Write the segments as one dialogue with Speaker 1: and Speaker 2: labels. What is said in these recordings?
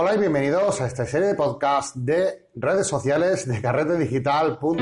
Speaker 1: Hola y bienvenidos a esta serie de podcast de redes sociales de carretedigital.com.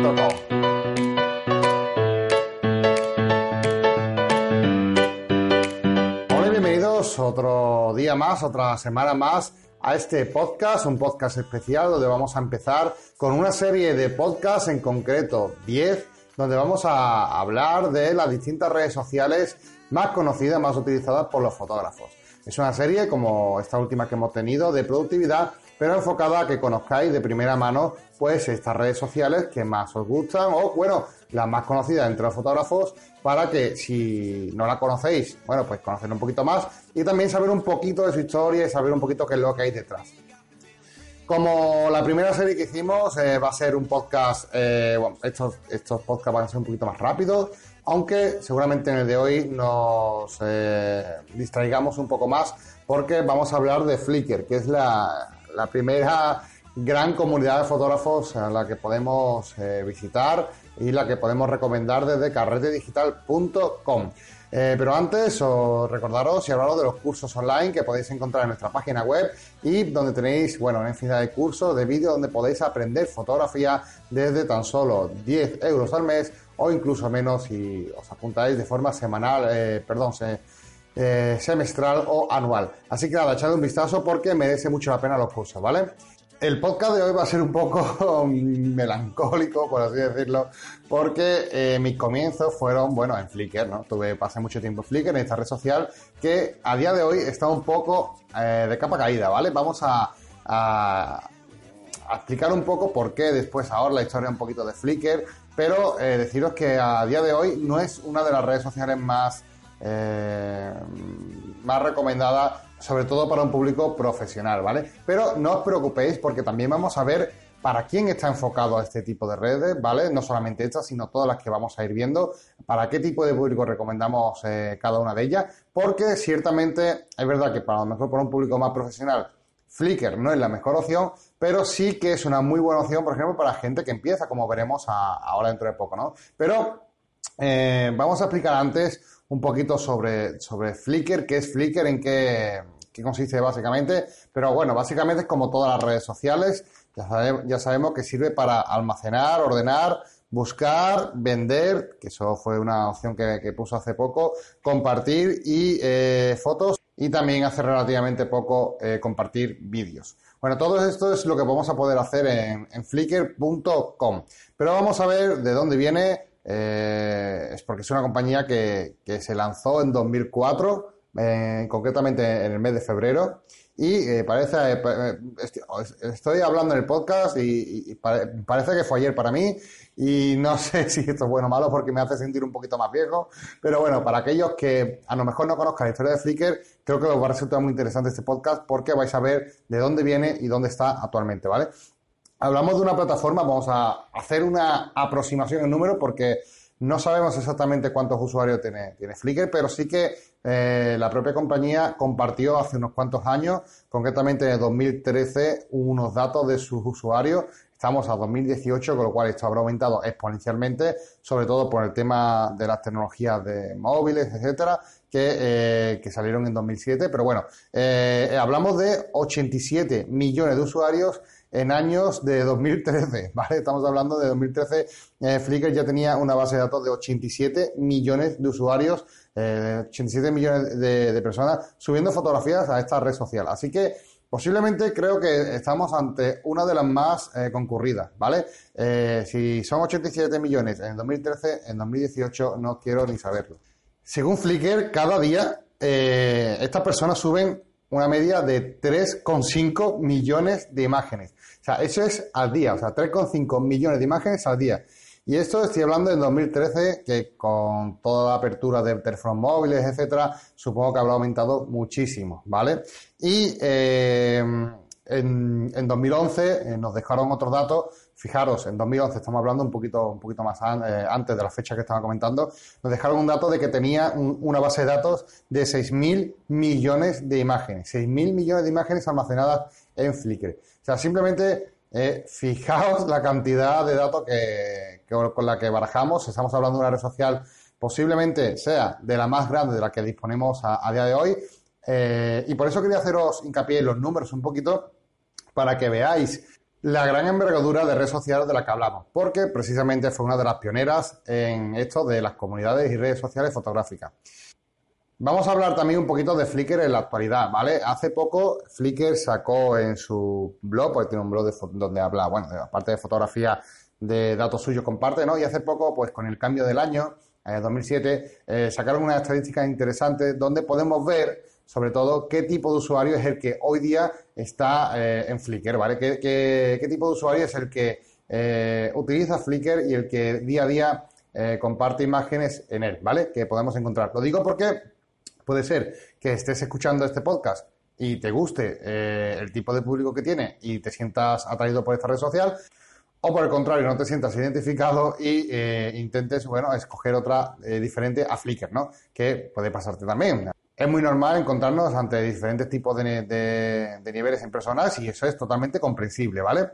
Speaker 1: Hola y bienvenidos otro día más, otra semana más a este podcast, un podcast especial donde vamos a empezar con una serie de podcasts en concreto, 10, donde vamos a hablar de las distintas redes sociales más conocidas, más utilizadas por los fotógrafos. Es una serie como esta última que hemos tenido de productividad, pero enfocada a que conozcáis de primera mano pues estas redes sociales que más os gustan o bueno, las más conocidas entre los fotógrafos para que si no la conocéis, bueno, pues conocer un poquito más y también saber un poquito de su historia y saber un poquito qué es lo que hay detrás. Como la primera serie que hicimos eh, va a ser un podcast, eh, bueno, estos, estos podcasts van a ser un poquito más rápidos, aunque seguramente en el de hoy nos eh, distraigamos un poco más porque vamos a hablar de Flickr, que es la, primera gran comunidad de fotógrafos a la que podemos eh, visitar y la que podemos recomendar desde carretedigital.com. Eh, pero antes, os recordaros y hablaros de los cursos online que podéis encontrar en nuestra página web y donde tenéis, bueno, una infinidad de cursos, de vídeos donde podéis aprender fotografía desde tan solo 10 euros al mes o incluso menos si os apuntáis de forma semanal, eh, perdón, eh, semestral o anual. Así que nada, echad un vistazo porque merece mucho la pena los cursos, ¿vale? El podcast de hoy va a ser un poco melancólico, por así decirlo, porque eh, mis comienzos fueron, bueno, en Flickr, ¿no? Tuve, pasé mucho tiempo en Flickr, en esta red social, que a día de hoy está un poco de capa caída, ¿vale? Vamos a, a, explicar un poco por qué después ahora la historia un poquito de Flickr, pero eh, deciros que a día de hoy no es una de las redes sociales más, eh, más recomendadas, sobre todo para un público profesional, ¿vale? Pero no os preocupéis porque también vamos a ver para quién está enfocado a este tipo de redes, ¿vale? No solamente estas, sino todas las que vamos a ir viendo, para qué tipo de público recomendamos eh, cada una de ellas, porque ciertamente es verdad que para lo mejor para un público más profesional Flickr no es la mejor opción, pero sí que es una muy buena opción, por ejemplo, para gente que empieza, como veremos ahora dentro de poco, ¿no? Pero eh, vamos a explicar antes un poquito sobre, sobre Flickr, qué es Flickr, en qué, consiste básicamente. Pero bueno, básicamente es como todas las redes sociales. Ya, sabemos, que sirve para almacenar, ordenar, buscar, vender, que eso fue una opción que, puso hace poco, compartir y eh, fotos y también hace relativamente poco eh, compartir vídeos. Bueno, todo esto es lo que vamos a poder hacer en, flickr.com. Pero vamos a ver de dónde viene. Eh, es porque es una compañía que, se lanzó en 2004, eh, concretamente en el mes de febrero. Y parece, estoy hablando en el podcast y, parece que fue ayer para mí y no sé si esto es bueno o malo porque me hace sentir un poquito más viejo, pero bueno, para aquellos que a lo mejor no conozcan la historia de Flickr, creo que os va a resultar muy interesante este podcast porque vais a ver de dónde viene y dónde está actualmente, ¿vale? Hablamos de una plataforma, vamos a hacer una aproximación en número porque no sabemos exactamente cuántos usuarios tiene, tiene Flickr, pero sí que eh, la propia compañía compartió hace unos cuantos años, concretamente en 2013, unos datos de sus usuarios Estamos a 2018, con lo cual esto habrá aumentado exponencialmente, sobre todo por el tema de las tecnologías de móviles, etcétera, que, eh, salieron en 2007. Pero bueno, eh, hablamos de 87 millones de usuarios en años de 2013, ¿vale? Estamos hablando de 2013, eh, Flickr ya tenía una base de datos de 87 millones de usuarios, 87 millones de, personas subiendo fotografías a esta red social. Así que Posiblemente creo que estamos ante una de las más eh, concurridas, ¿vale? Eh, si son 87 millones en 2013, en 2018 no quiero ni saberlo. Según Flickr, cada día eh, estas personas suben una media de 3,5 millones de imágenes. O sea, eso es al día, o sea, 3,5 millones de imágenes al día. Y esto estoy hablando en 2013, que con toda la apertura de teléfonos móviles, etcétera, supongo que habrá aumentado muchísimo, ¿vale? Y eh, en, en, 2011 eh, nos dejaron otros datos. Fijaros, en 2011 estamos hablando un poquito, un poquito más eh, antes de la fecha que estaba comentando. Nos dejaron un dato de que tenía una base de datos de 6.000 millones de imágenes. 6.000 millones de imágenes almacenadas en Flickr. O sea, simplemente eh, fijaos la cantidad de datos que, con la que barajamos. Estamos hablando de una red social posiblemente sea de la más grande de la que disponemos a, día de hoy. Y por eso quería haceros hincapié en los números un poquito, para que veáis la gran envergadura de redes sociales de la que hablamos, porque precisamente fue una de las pioneras en esto de las comunidades y redes sociales fotográficas. Vamos a hablar también un poquito de Flickr en la actualidad, ¿vale? Hace poco Flickr sacó en su blog, porque tiene un blog donde habla, bueno, aparte de fotografía de datos suyos comparte, ¿no? Y hace poco, pues con el cambio del año, en 2007, eh, sacaron unas estadísticas interesantes donde podemos ver, sobre todo, qué tipo de usuario es el que hoy día está eh, en Flickr, ¿vale? ¿Qué, qué, tipo de usuario es el que eh, utiliza Flickr y el que día a día comparte imágenes en él, ¿vale? Que podemos encontrar. Lo digo porque Puede ser que estés escuchando este podcast y te guste eh, el tipo de público que tiene y te sientas atraído por esta red social, o por el contrario, no te sientas identificado y eh, intentes, bueno, escoger otra eh, diferente a Flickr, ¿no? Que puede pasarte también. Es muy normal encontrarnos ante diferentes tipos de, niveles en personas y eso es totalmente comprensible, ¿vale?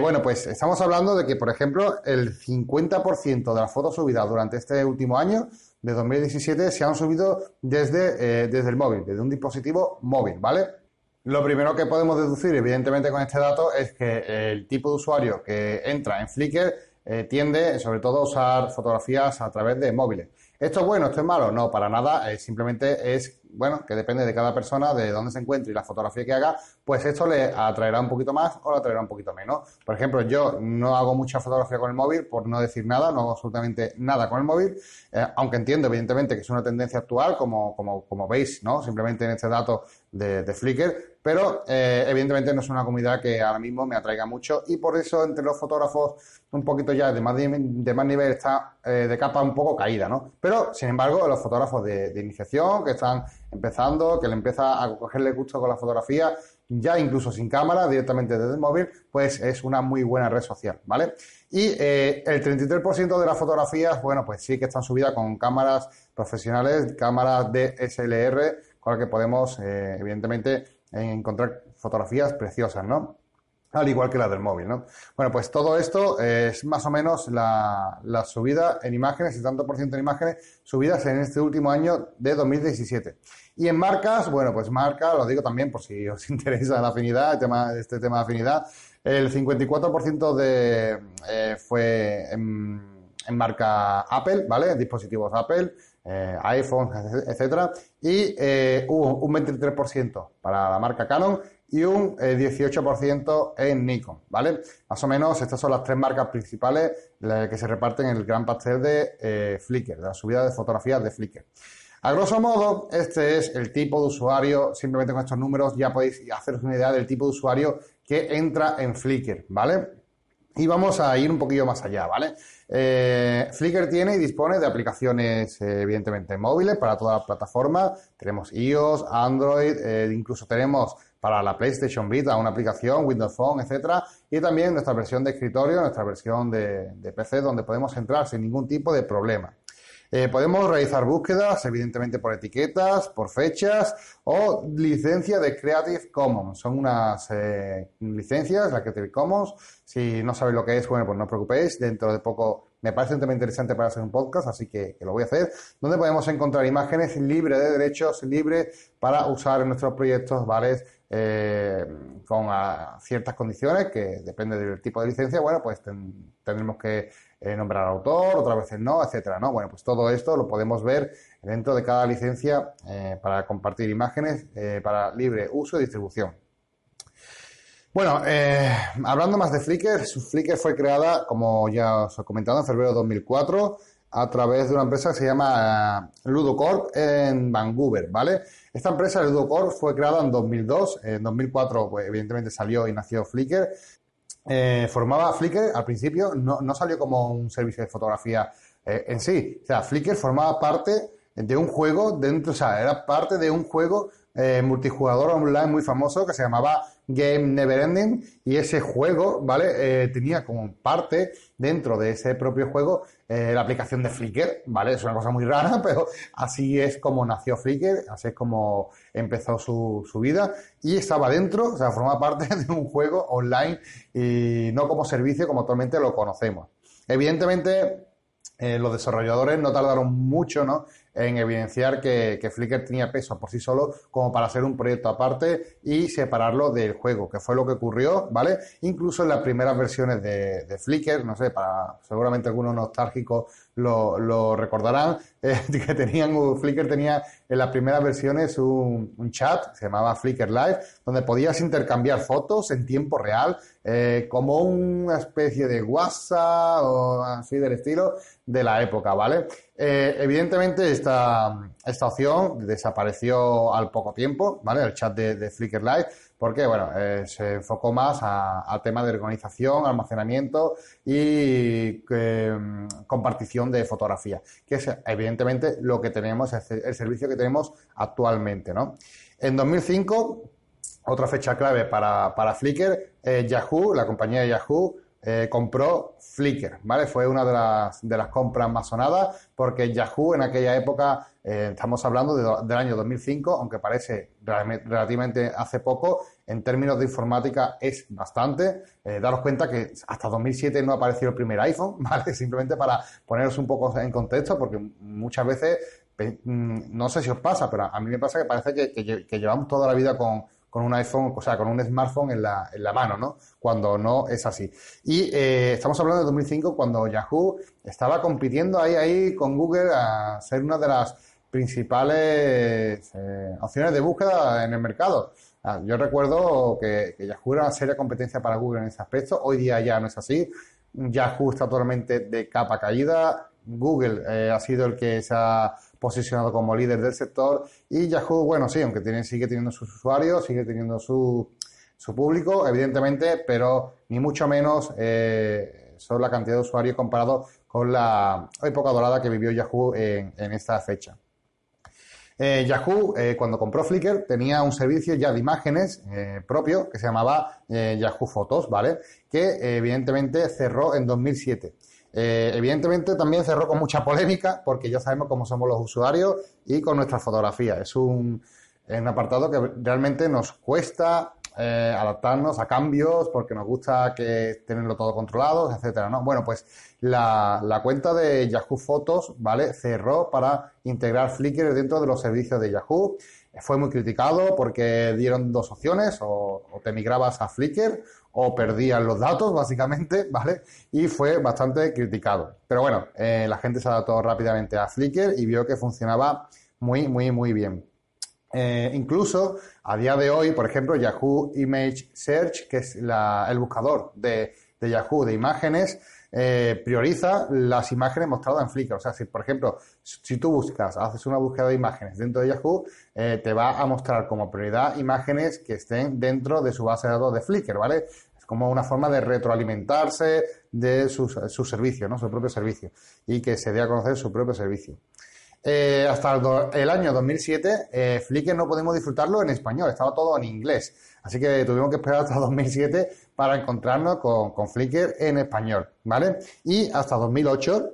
Speaker 1: bueno, pues estamos hablando de que, por ejemplo, el 50% de las fotos subidas durante este último año de 2017 se han subido desde, eh, desde el móvil, desde un dispositivo móvil, ¿vale? Lo primero que podemos deducir, evidentemente, con este dato es que el tipo de usuario que entra en Flickr eh, tiende, sobre todo, a usar fotografías a través de móviles. ¿Esto es bueno? ¿Esto es malo? No, para nada. Eh, simplemente es, bueno, que depende de cada persona, de dónde se encuentre y la fotografía que haga, pues esto le atraerá un poquito más o le atraerá un poquito menos. Por ejemplo, yo no hago mucha fotografía con el móvil, por no decir nada, no hago absolutamente nada con el móvil, eh, aunque entiendo, evidentemente, que es una tendencia actual, como, como, como veis, ¿no? Simplemente en este dato de, de Flickr, pero eh, evidentemente no es una comunidad que ahora mismo me atraiga mucho y por eso entre los fotógrafos un poquito ya de más, de más nivel está eh, de capa un poco caída, ¿no? Pero, sin embargo, los fotógrafos de, iniciación que están empezando, que le empieza a cogerle gusto con la fotografía, ya incluso sin cámara, directamente desde el móvil, pues es una muy buena red social, ¿vale? Y eh, el 33% de las fotografías, bueno, pues sí que están subidas con cámaras profesionales, cámaras DSLR, con las que podemos, evidentemente, encontrar fotografías preciosas, ¿no? al igual que la del móvil, ¿no? Bueno, pues todo esto es más o menos la, subida en imágenes, el tanto por ciento en imágenes subidas en este último año de 2017. Y en marcas, bueno, pues marca, lo digo también por si os interesa la afinidad, tema, este tema de afinidad, el 54% de, eh, fue en, marca Apple, ¿vale? Dispositivos Apple, eh, iPhone, etcétera, y eh, un 23% para la marca Canon y un 18% eh, en Nikon, ¿vale? Más o menos estas son las tres marcas principales que se reparten en el gran pastel de eh, Flickr, de la subida de fotografías de Flickr. A grosso modo, este es el tipo de usuario, simplemente con estos números ya podéis haceros una idea del tipo de usuario que entra en Flickr, ¿vale? Y vamos a ir un poquillo más allá, ¿vale? Eh, Flickr tiene y dispone de aplicaciones, evidentemente, móviles para toda la plataforma. Tenemos iOS, Android, incluso tenemos para la PlayStation Vita, una aplicación, Windows Phone, etcétera, y también nuestra versión de escritorio, nuestra versión de, PC, donde podemos entrar sin ningún tipo de problema. Eh, podemos realizar búsquedas, evidentemente por etiquetas, por fechas o licencia de Creative Commons. Son unas eh, licencias, la Creative Commons. Si no sabéis lo que es, bueno, pues no os preocupéis. Dentro de poco me parece un tema interesante para hacer un podcast, así que, lo voy a hacer, donde podemos encontrar imágenes libres de derechos, libres para usar en nuestros proyectos, ¿vale? Eh, con ciertas condiciones que depende del tipo de licencia, bueno, pues tendremos que eh, nombrar autor, otras veces no, etcétera, ¿no? Bueno, pues todo esto lo podemos ver dentro de cada licencia eh, para compartir imágenes para libre uso y distribución. Bueno, hablando más de Flickr, Flickr fue creada, como ya os he comentado, en febrero de 2004 a través de una empresa que se llama Ludocorp en Vancouver, ¿vale? Esta empresa, Ludocorp, fue creada en 2002. En 2004, pues, evidentemente, salió y nació Flickr. Eh, formaba Flickr al principio, no, no, salió como un servicio de fotografía eh, en sí. O sea, Flickr formaba parte de un juego dentro, o sea, era parte de un juego eh, multijugador online muy famoso que se llamaba Game Neverending y ese juego, ¿vale? Eh, tenía como parte dentro de ese propio juego eh, la aplicación de Flickr, ¿vale? Es una cosa muy rara, pero así es como nació Flickr, así es como empezó su, su vida y estaba dentro, o sea, forma parte de un juego online y no como servicio como actualmente lo conocemos. Evidentemente, los desarrolladores no tardaron mucho ¿no? en evidenciar que, Flickr tenía peso por sí solo como para ser un proyecto aparte y separarlo del juego, que fue lo que ocurrió, ¿vale? Incluso en las primeras versiones de, de Flickr, no sé, para seguramente algunos nostálgicos lo, recordarán, eh, que tenían, Flickr tenía en las primeras versiones un, un, chat, se llamaba Flickr Live, donde podías intercambiar fotos en tiempo real, eh, como una especie de WhatsApp o así del estilo de la época, ¿vale? Eh, evidentemente esta, esta opción desapareció al poco tiempo, ¿vale? El chat de, de Flickr Live, porque bueno, eh, se enfocó más a, tema de organización, almacenamiento y compartición de fotografía, que es evidentemente lo que tenemos, el servicio que tenemos actualmente, ¿no? En 2005, otra fecha clave para, para Flickr, eh, Yahoo, la compañía Yahoo, eh, compró Flickr, ¿vale? Fue una de las, de las compras más sonadas porque Yahoo en aquella época, eh, estamos hablando del año 2005, aunque parece relativamente hace poco, en términos de informática es bastante. Daros cuenta que hasta 2007 no apareció el primer iPhone, ¿vale? Simplemente para poneros un poco en contexto, porque muchas veces, mm, no sé si os pasa, pero a mí me pasa que parece que llevamos toda la vida con con un iPhone, o sea, con un smartphone en la, en la mano, ¿no? Cuando no es así. Y eh, estamos hablando de 2005 cuando Yahoo estaba compitiendo ahí, ahí con Google a ser una de las principales eh, opciones de búsqueda en el mercado. Ah, yo recuerdo que, Yahoo era una seria competencia para Google en ese aspecto. Hoy día ya no es así. Yahoo está totalmente de capa caída. Google eh, ha sido el que se ha posicionado como líder del sector y Yahoo, bueno, sí, aunque tiene, sigue teniendo sus usuarios, sigue teniendo su, su público, evidentemente, pero ni mucho menos eh, son la cantidad de usuarios comparado con la época dorada que vivió Yahoo en, esta fecha. Eh, Yahoo, eh, cuando compró Flickr, tenía un servicio ya de imágenes propio que se llamaba Yahoo Fotos, ¿vale? Que evidentemente cerró en 2007. Eh, evidentemente también cerró con mucha polémica porque ya sabemos cómo somos los usuarios y con nuestras fotografías. Es un, apartado que realmente nos cuesta eh, adaptarnos a cambios porque nos gusta que tenerlo todo controlado, etcétera, ¿no? Bueno, pues la, la, cuenta de Yahoo Fotos, ¿vale? Cerró para integrar Flickr dentro de los servicios de Yahoo. Fue muy criticado porque dieron dos opciones, o, te migrabas a Flickr o perdían los datos, básicamente, ¿vale? Y fue bastante criticado. Pero bueno, eh, la gente se adaptó rápidamente a Flickr y vio que funcionaba muy, muy, muy bien. Eh, incluso a día de hoy, por ejemplo, Yahoo Image Search, que es el buscador de, Yahoo de imágenes, eh, prioriza las imágenes mostradas en Flickr. O sea, si por ejemplo, si tú buscas, haces una búsqueda de imágenes dentro de Yahoo, te va a mostrar como prioridad imágenes que estén dentro de su base de datos de Flickr, ¿vale? como una forma de retroalimentarse de su, servicio, ¿no? su propio servicio, y que se dé a conocer su propio servicio. Eh, hasta el, año 2007, eh, Flickr no pudimos disfrutarlo en español, estaba todo en inglés. Así que tuvimos que esperar hasta 2007 para encontrarnos con, Flickr en español, ¿vale? Y hasta 2008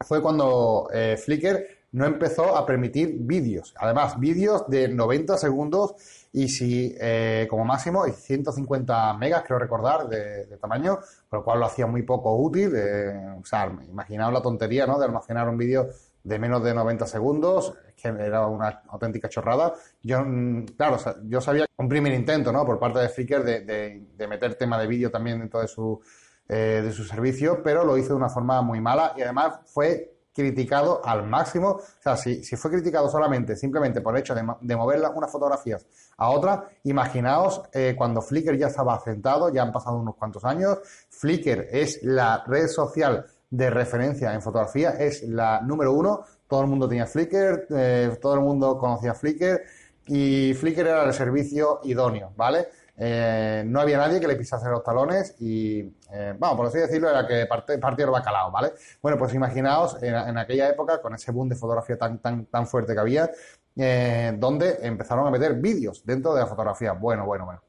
Speaker 1: fue cuando eh, Flickr no empezó a permitir vídeos. Además, vídeos de 90 segundos y si eh, como máximo 150 megas, creo recordar, de, tamaño, con lo cual lo hacía muy poco útil. Eh, o sea, imaginaos la tontería ¿no? de almacenar un vídeo de menos de 90 segundos, que era una auténtica chorrada. Yo, mm, claro, yo sabía un primer intento ¿no? por parte de Flickr de, de, meter tema de vídeo también dentro de su, eh, de su servicio, pero lo hizo de una forma muy mala y además fue criticado al máximo. O sea, si, si fue criticado solamente, simplemente por el hecho de, de mover unas fotografías a otra, imaginaos eh, cuando Flickr ya estaba asentado, ya han pasado unos cuantos años, Flickr es la red social de referencia en fotografía, es la número uno, todo el mundo tenía Flickr, eh, todo el mundo conocía Flickr y Flickr era el servicio idóneo, ¿vale? Eh, no había nadie que le pisase los talones y, eh, vamos, por así decirlo, era que partía el bacalao, ¿vale? Bueno, pues imaginaos en, aquella época, con ese boom de fotografía tan, tan, tan fuerte que había, donde empezaron a meter vídeos dentro de la fotografía. Bueno, bueno, bueno.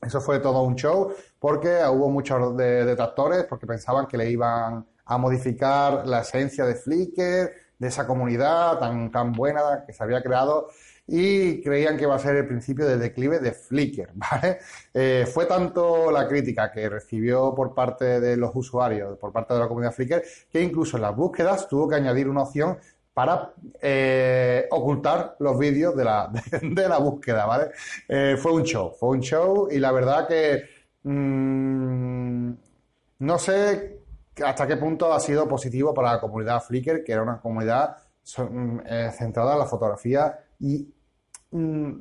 Speaker 1: Eso fue todo un show porque hubo muchos detractores porque pensaban que le iban a modificar la esencia de Flickr, de esa comunidad tan, tan buena que se había creado y creían que iba a ser el principio del declive de Flickr, ¿vale? Eh, fue tanto la crítica que recibió por parte de los usuarios, por parte de la comunidad Flickr, que incluso en las búsquedas tuvo que añadir una opción para eh, ocultar los vídeos de la, de, la búsqueda, ¿vale? Eh, fue un show, fue un show y la verdad que mm, no sé hasta qué punto ha sido positivo para la comunidad Flickr, que era una comunidad mm, eh, centrada en la fotografía y mm,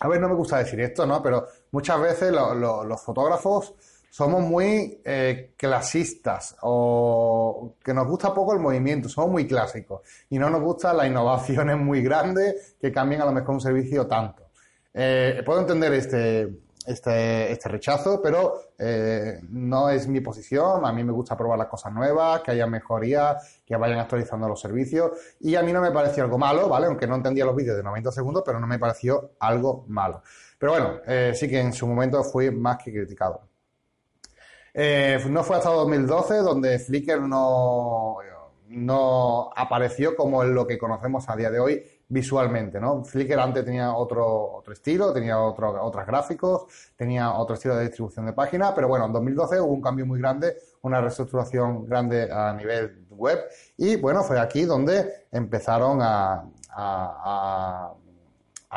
Speaker 1: a ver, no me gusta decir esto, ¿no? Pero muchas veces los fotógrafos somos muy eh, clasistas o que nos gusta poco el movimiento, somos muy clásicos y no nos gustan las innovaciones muy grandes que cambien a lo mejor un servicio tanto. Eh, puedo entender este, este, este rechazo, pero eh, no es mi posición. A mí me gusta probar las cosas nuevas, que haya mejorías, que vayan actualizando los servicios. Y a mí no me pareció algo malo, ¿vale? Aunque no entendía los vídeos de 90 segundos, pero no me pareció algo malo. Pero bueno, sí que en su momento fui más que criticado. Eh, no fue hasta 2012 donde Flickr no, no apareció como lo que conocemos a día de hoy visualmente, ¿no? Flickr antes tenía otro, otro estilo, tenía otro, otros gráficos, tenía otro estilo de distribución de páginas, pero bueno, en 2012 hubo un cambio muy grande, una reestructuración grande a nivel web y bueno, fue aquí donde empezaron a, a,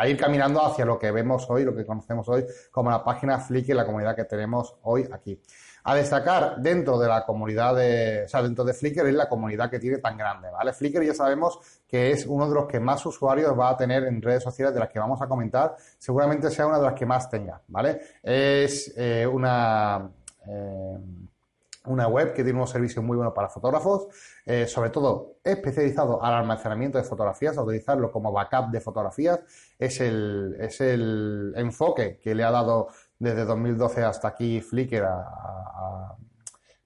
Speaker 1: ir caminando hacia lo que vemos hoy, lo que conocemos hoy como la página Flickr, la comunidad que tenemos hoy aquí a destacar dentro de la comunidad de, o sea, dentro de Flickr es la comunidad que tiene tan grande, ¿vale? Flickr ya sabemos que es uno de los que más usuarios va a tener en redes sociales de las que vamos a comentar, seguramente sea una de las que más tenga, ¿vale? Es eh, una, eh, una web que tiene unos servicios muy buenos para fotógrafos, eh, sobre todo especializado al almacenamiento de fotografías, a utilizarlo como backup de fotografías, es el, es el enfoque que le ha dado desde 2012 hasta aquí Flickr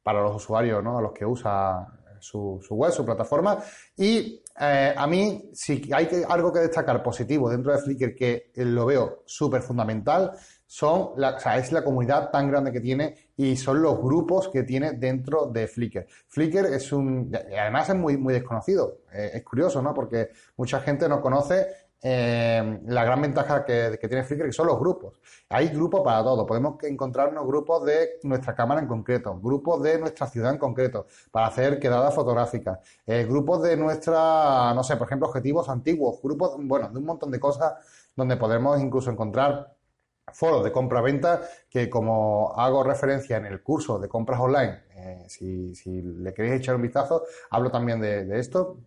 Speaker 1: para los usuarios, ¿no? a los que usa su, web, su plataforma. Y eh, a mí, si hay algo que destacar positivo dentro de Flickr que lo veo súper fundamental, son la, o sea, es la comunidad tan grande que tiene y son los grupos que tiene dentro de Flickr. Flickr es un, además es muy, muy desconocido. Eh, es curioso, ¿no? Porque mucha gente no conoce eh, la gran ventaja que, tiene Flickr que son los grupos. Hay grupos para todo. Podemos encontrarnos grupos de nuestra cámara en concreto, grupos de nuestra ciudad en concreto, para hacer quedadas fotográficas, eh, grupos de nuestra, no sé, por ejemplo, objetivos antiguos, grupos, bueno, de un montón de cosas donde podemos incluso encontrar foros de compra-venta que como hago referencia en el curso de compras online, eh, si, le queréis echar un vistazo, hablo también de esto,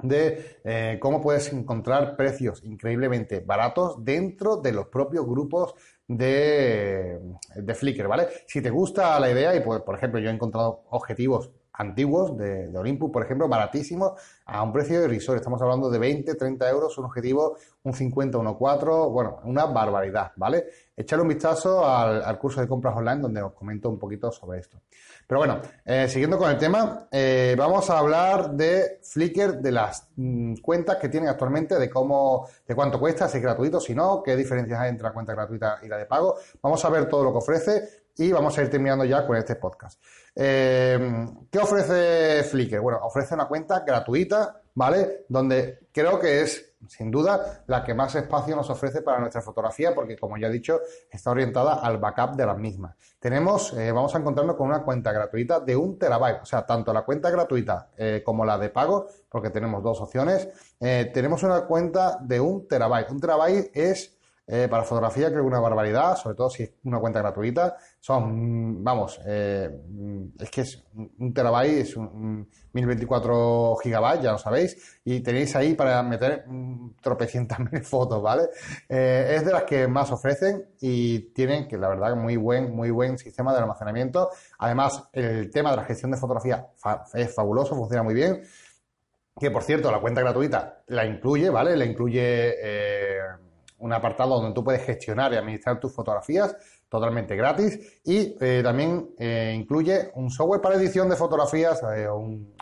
Speaker 1: de eh, cómo puedes encontrar precios increíblemente baratos dentro de los propios grupos de, de Flickr, ¿vale? Si te gusta la idea, y pues, por ejemplo, yo he encontrado objetivos antiguos de, de, Olympus, por ejemplo, baratísimos, a un precio irrisorio. Estamos hablando de 20, 30 euros, un objetivo, un 50, 1,4, bueno, una barbaridad, ¿vale? Echar un vistazo al, al, curso de compras online donde os comento un poquito sobre esto. Pero bueno, eh, siguiendo con el tema, eh, vamos a hablar de Flickr, de las mm, cuentas que tienen actualmente, de cómo, de cuánto cuesta, si es gratuito, si no, qué diferencias hay entre la cuenta gratuita y la de pago. Vamos a ver todo lo que ofrece y vamos a ir terminando ya con este podcast. Eh, ¿Qué ofrece Flickr? Bueno, ofrece una cuenta gratuita, ¿vale? Donde creo que es sin duda, la que más espacio nos ofrece para nuestra fotografía, porque como ya he dicho, está orientada al backup de las mismas. Tenemos, eh, vamos a encontrarnos con una cuenta gratuita de un terabyte, o sea, tanto la cuenta gratuita eh, como la de pago, porque tenemos dos opciones, tenemos una cuenta de un terabyte. Un terabyte es eh, para fotografía creo que una barbaridad, sobre todo si es una cuenta gratuita. Son, vamos, eh, es que es un terabyte, es un, 1024 gigabytes, ya lo sabéis, y tenéis ahí para meter tropecientas mil fotos, ¿vale? Eh, es de las que más ofrecen y tienen, que la verdad, muy buen, muy buen sistema de almacenamiento. Además, el tema de la gestión de fotografía es fabuloso, funciona muy bien. Que por cierto, la cuenta gratuita la incluye, ¿vale? La incluye un apartado donde tú puedes gestionar y administrar tus fotografías totalmente gratis y eh, también eh, incluye un software para edición de fotografías, eh, un,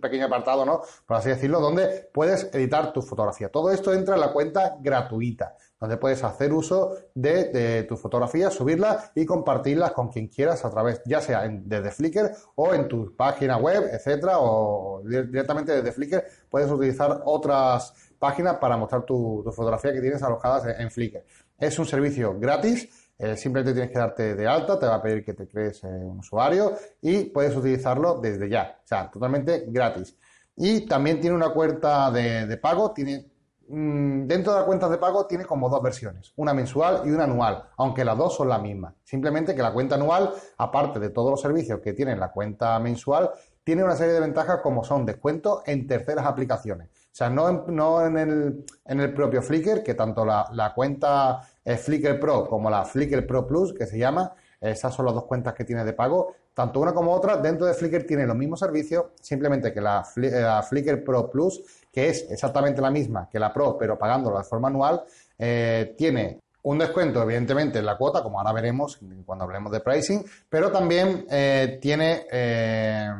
Speaker 1: pequeño apartado, ¿no? Por así decirlo, donde puedes editar tu fotografía. Todo esto entra en la cuenta gratuita, donde puedes hacer uso de, de tus fotografías, subirlas y compartirlas con quien quieras a través, ya sea desde Flickr o en tu página web, etcétera, o directamente desde Flickr puedes utilizar otras página para mostrar tu, fotografía que tienes alojadas en, Flickr. Es un servicio gratis, eh, simplemente tienes que darte de alta, te va a pedir que te crees eh, un usuario y puedes utilizarlo desde ya, o sea, totalmente gratis. Y también tiene una cuenta de, pago, tiene mm, dentro de las cuentas de pago tiene como dos versiones, una mensual y una anual, aunque las dos son las mismas. Simplemente que la cuenta anual, aparte de todos los servicios que tiene la cuenta mensual, tiene una serie de ventajas como son descuentos en terceras aplicaciones. O sea, no en, no en, el, en el propio Flickr, que tanto la, cuenta eh, Flickr Pro como la Flickr Pro Plus, que se llama, esas son las dos cuentas que tiene de pago. Tanto una como otra dentro de Flickr tiene los mismos servicios, simplemente que la, la Flickr Pro Plus, que es exactamente la misma que la Pro, pero pagándolo de forma anual, eh, tiene un descuento, evidentemente, en la cuota, como ahora veremos cuando hablemos de pricing, pero también eh, tiene eh,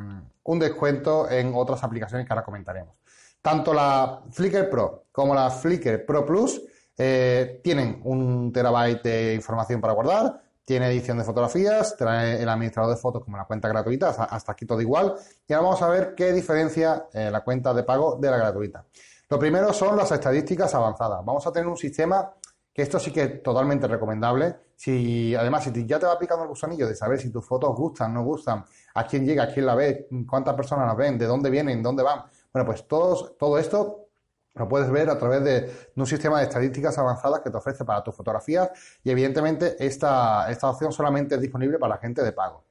Speaker 1: un descuento en otras aplicaciones que ahora comentaremos. Tanto la Flickr Pro como la Flickr Pro Plus tienen un terabyte de información para guardar, tiene edición de fotografías, trae el administrador de fotos como la cuenta gratuita, hasta aquí todo igual. Y ahora vamos a ver qué diferencia eh, la cuenta de pago de la gratuita. Lo primero son las estadísticas avanzadas. Vamos a tener un sistema que esto sí que es totalmente recomendable. Si además si ya te va aplicando el gusanillo de saber si tus fotos gustan, no gustan, a quién llega, a quién la ve, cuántas personas las ven, de dónde vienen, dónde van. Bueno, pues todos, todo esto lo puedes ver a través de, un sistema de estadísticas avanzadas que te ofrece para tus fotografías y evidentemente esta, esta opción solamente es disponible para la gente de pago.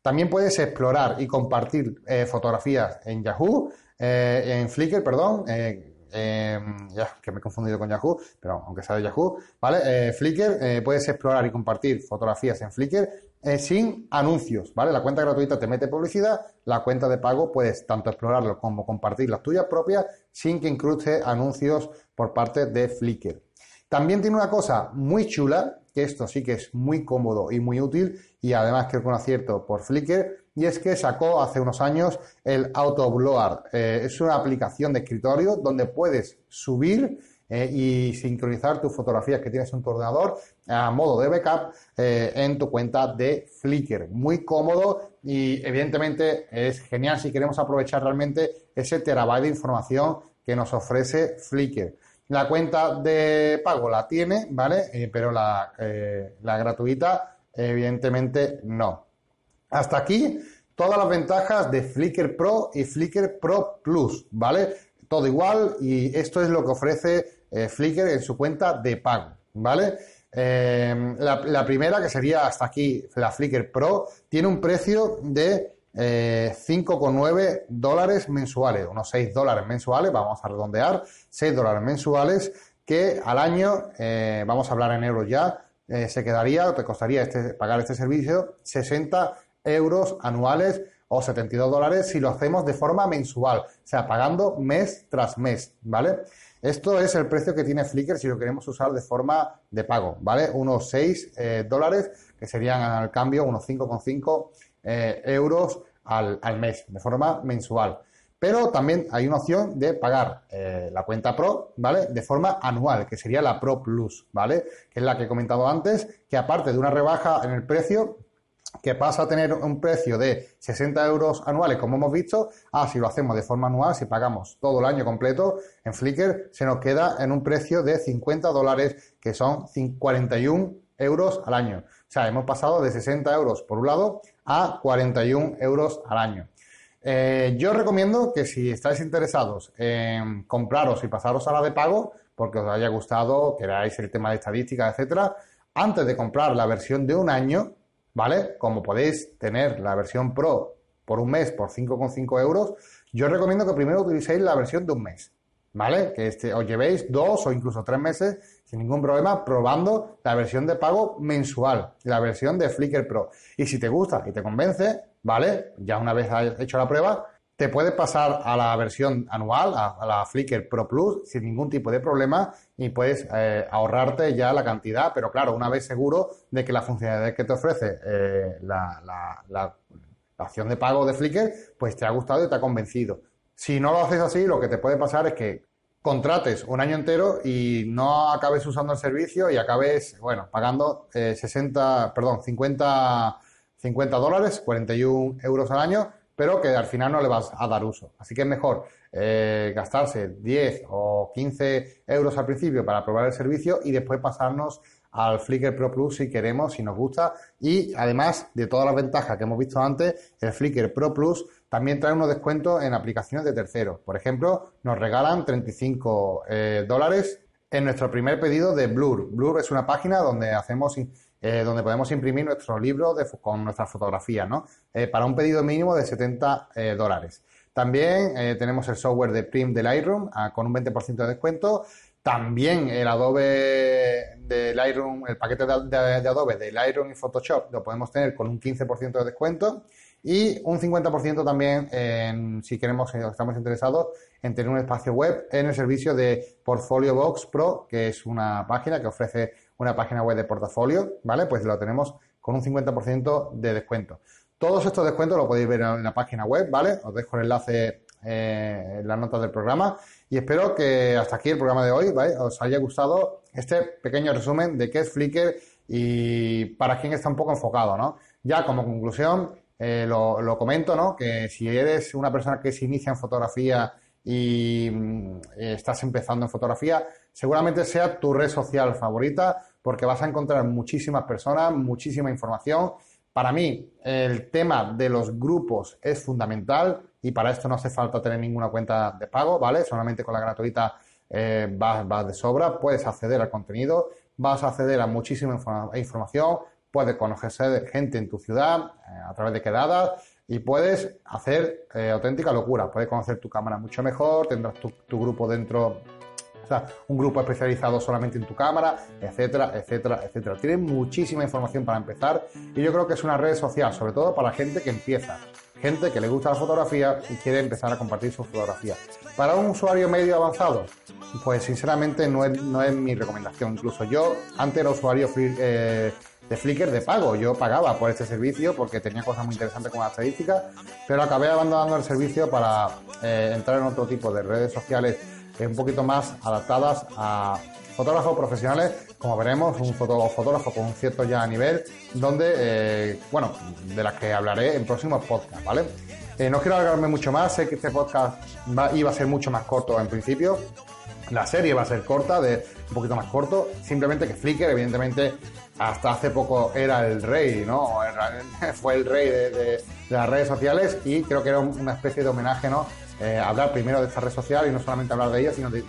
Speaker 1: También puedes explorar y compartir eh, fotografías en Yahoo, eh, en Flickr, perdón, eh, ya que me he confundido con Yahoo, pero aunque sea de Yahoo, ¿vale? Flickr, puedes explorar y compartir fotografías en Flickr sin anuncios, ¿vale? La cuenta gratuita te mete publicidad, la cuenta de pago puedes tanto explorarlo como compartir las tuyas propias sin que incruste anuncios por parte de Flickr. También tiene una cosa muy chula, que esto sí que es muy cómodo y muy útil, y además creo que un acierto por Flickr, y es que sacó hace unos años el Autoblower. Eh, es una aplicación de escritorio donde puedes subir eh, y sincronizar tus fotografías que tienes en tu ordenador a modo de backup eh, en tu cuenta de Flickr. Muy cómodo y evidentemente es genial si queremos aprovechar realmente ese terabyte de información que nos ofrece Flickr. La cuenta de pago la tiene, ¿vale? Eh, pero la, la gratuita evidentemente no. Hasta aquí todas las ventajas de Flickr Pro y Flickr Pro Plus, ¿vale? todo igual y esto es lo que ofrece eh, Flickr en su cuenta de pago, ¿vale? Eh, la, primera, que sería hasta aquí la Flickr Pro, tiene un precio de 5,9 eh, dólares mensuales, unos 6 dólares mensuales, vamos a redondear, 6 dólares mensuales, que al año, vamos a hablar en euros ya, se quedaría, te costaría este, pagar este servicio 60 euros anuales o 72 dólares si lo hacemos de forma mensual, o sea, pagando mes tras mes, ¿vale? Esto es el precio que tiene Flickr si lo queremos usar de forma de pago, ¿vale? Unos 6 eh, dólares, que serían al cambio unos 5,5 eh, euros al, mes, de forma mensual. Pero también hay una opción de pagar eh, la cuenta Pro, ¿vale? De forma anual, que sería la Pro Plus, ¿vale? Que es la que he comentado antes, que aparte de una rebaja en el precio, que pasa a tener un precio de 60 euros anuales, como hemos visto, a si lo hacemos de forma anual, si pagamos todo el año completo, en Flickr se nos queda en un precio de 50 dólares, que son 41 euros al año. O sea, hemos pasado de 60 euros por un lado a 41 euros al año. Eh, yo recomiendo que si estáis interesados en compraros y pasaros a la de pago, porque os haya gustado, queráis el tema de estadística, etcétera, antes de comprar la versión de un año, ¿vale? Como podéis tener la versión Pro por un mes por 5,5 euros, yo os recomiendo que primero utilicéis la versión de un mes, ¿vale? Que este, os llevéis dos o incluso tres meses sin ningún problema probando la versión de pago mensual, la versión de Flickr Pro. Y si te gusta y te convence, ¿vale? Ya una vez has hecho la prueba, te puedes pasar a la versión anual, a, la Flickr Pro Plus, sin ningún tipo de problema y puedes eh, ahorrarte ya la cantidad, pero claro, una vez seguro de que la funcionalidad que te ofrece eh, la, la, la, opción de pago de Flickr, pues te ha gustado y te ha convencido. Si no lo haces así, lo que te puede pasar es que contrates un año entero y no acabes usando el servicio y acabes, bueno, pagando 60, eh, perdón, 50, 50 dólares, 41 euros al año, pero que al final no le vas a dar uso. Así que es mejor eh, gastarse 10 o 15 euros al principio para probar el servicio y después pasarnos al Flickr Pro Plus si queremos, si nos gusta. Y además de todas las ventajas que hemos visto antes, el Flickr Pro Plus también trae unos descuentos en aplicaciones de terceros. Por ejemplo, nos regalan 35 eh, dólares en nuestro primer pedido de Blur. Blur es una página donde hacemos eh, donde podemos imprimir nuestros libros con nuestras fotografías, ¿no? Eh, para un pedido mínimo de 70 dólares. También tenemos el software de Prim del Lightroom ah, con un 20% de descuento también el Adobe de Lightroom, el paquete de, Adobe de Lightroom y Photoshop lo podemos tener con un 15% de descuento y un 50% también en, si queremos, estamos interesados en tener un espacio web en el servicio de Portfolio Box Pro, que es una página que ofrece una página web de portafolio, ¿vale? Pues lo tenemos con un 50% de descuento. Todos estos descuentos lo podéis ver en la página web, ¿vale? Os dejo el enlace eh, en las notas del programa y espero que hasta aquí el programa de hoy os haya gustado este pequeño resumen de qué es Flickr y para quién está un poco enfocado, ¿no? Ya como conclusión, eh, lo, comento, ¿no? Que si eres una persona que se inicia en fotografía y mm, estás empezando en fotografía, seguramente sea tu red social favorita porque vas a encontrar muchísimas personas, muchísima información. Para mí, el tema de los grupos es fundamental y para esto no hace falta tener ninguna cuenta de pago, ¿vale? Solamente con la gratuita eh, vas, de sobra, puedes acceder al contenido, vas a acceder a muchísima información, puedes conocer gente en tu ciudad eh, a través de quedadas y puedes hacer eh, auténtica locura, puedes conocer tu cámara mucho mejor, tendrás tu, tu grupo dentro o sea, un grupo especializado solamente en tu cámara, etcétera, etcétera, etcétera. Tiene muchísima información para empezar y yo creo que es una red social, sobre todo para gente que empieza gente que le gusta la fotografía y quiere empezar a compartir su fotografía. Para un usuario medio avanzado, pues sinceramente no es, no es mi recomendación. Incluso yo antes era usuario eh, de Flickr de pago. Yo pagaba por este servicio porque tenía cosas muy interesantes con la estadística, pero acabé abandonando el servicio para eh, entrar en otro tipo de redes sociales un poquito más adaptadas a fotógrafos profesionales, como veremos, un fotógrafo con un cierto ya nivel, donde, eh, bueno, de las que hablaré en próximos podcasts, ¿vale? Eh, no quiero alargarme mucho más, sé que este podcast iba a ser mucho más corto en principio, la serie va a ser corta, de un poquito más corto, simplemente que Flickr, evidentemente, hasta hace poco era el rey, ¿no? Fue el rey de, las redes sociales y creo que era una especie de homenaje, ¿no? Eh, hablar primero de esta red social y no solamente hablar de ella, sino de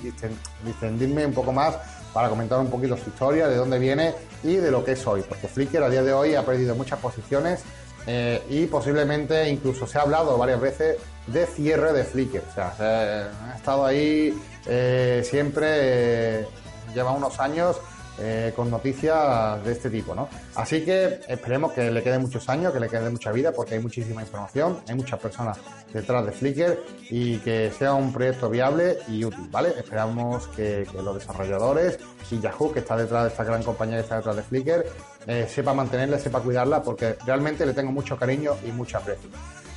Speaker 1: distendirme un poco más para comentar un poquito su historia, de dónde viene y de lo que es hoy, porque Flickr a día de hoy ha perdido muchas posiciones eh, y posiblemente incluso se ha hablado varias veces de cierre de Flickr, o sea, ha estado ahí eh, siempre, lleva unos años eh, con noticias de este tipo, ¿no? Así que esperemos que le quede muchos años, que le quede mucha vida, porque hay muchísima información, hay muchas personas detrás de Flickr y que sea un proyecto viable y útil, ¿vale? Esperamos que, los desarrolladores y Yahoo, que está detrás de esta gran compañía que está detrás de Flickr, eh, sepa mantenerla, sepa cuidarla, porque realmente le tengo mucho cariño y mucho aprecio.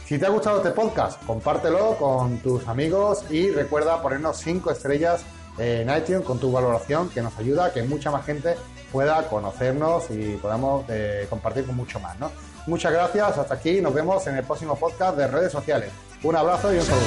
Speaker 1: Si te ha gustado este podcast, compártelo con tus amigos y recuerda ponernos 5 estrellas en iTunes con tu valoración que nos ayuda a que mucha más gente pueda conocernos y podamos eh, compartir con mucho más. ¿no? Muchas gracias, hasta aquí, nos vemos en el próximo podcast de redes sociales. Un abrazo y un saludo.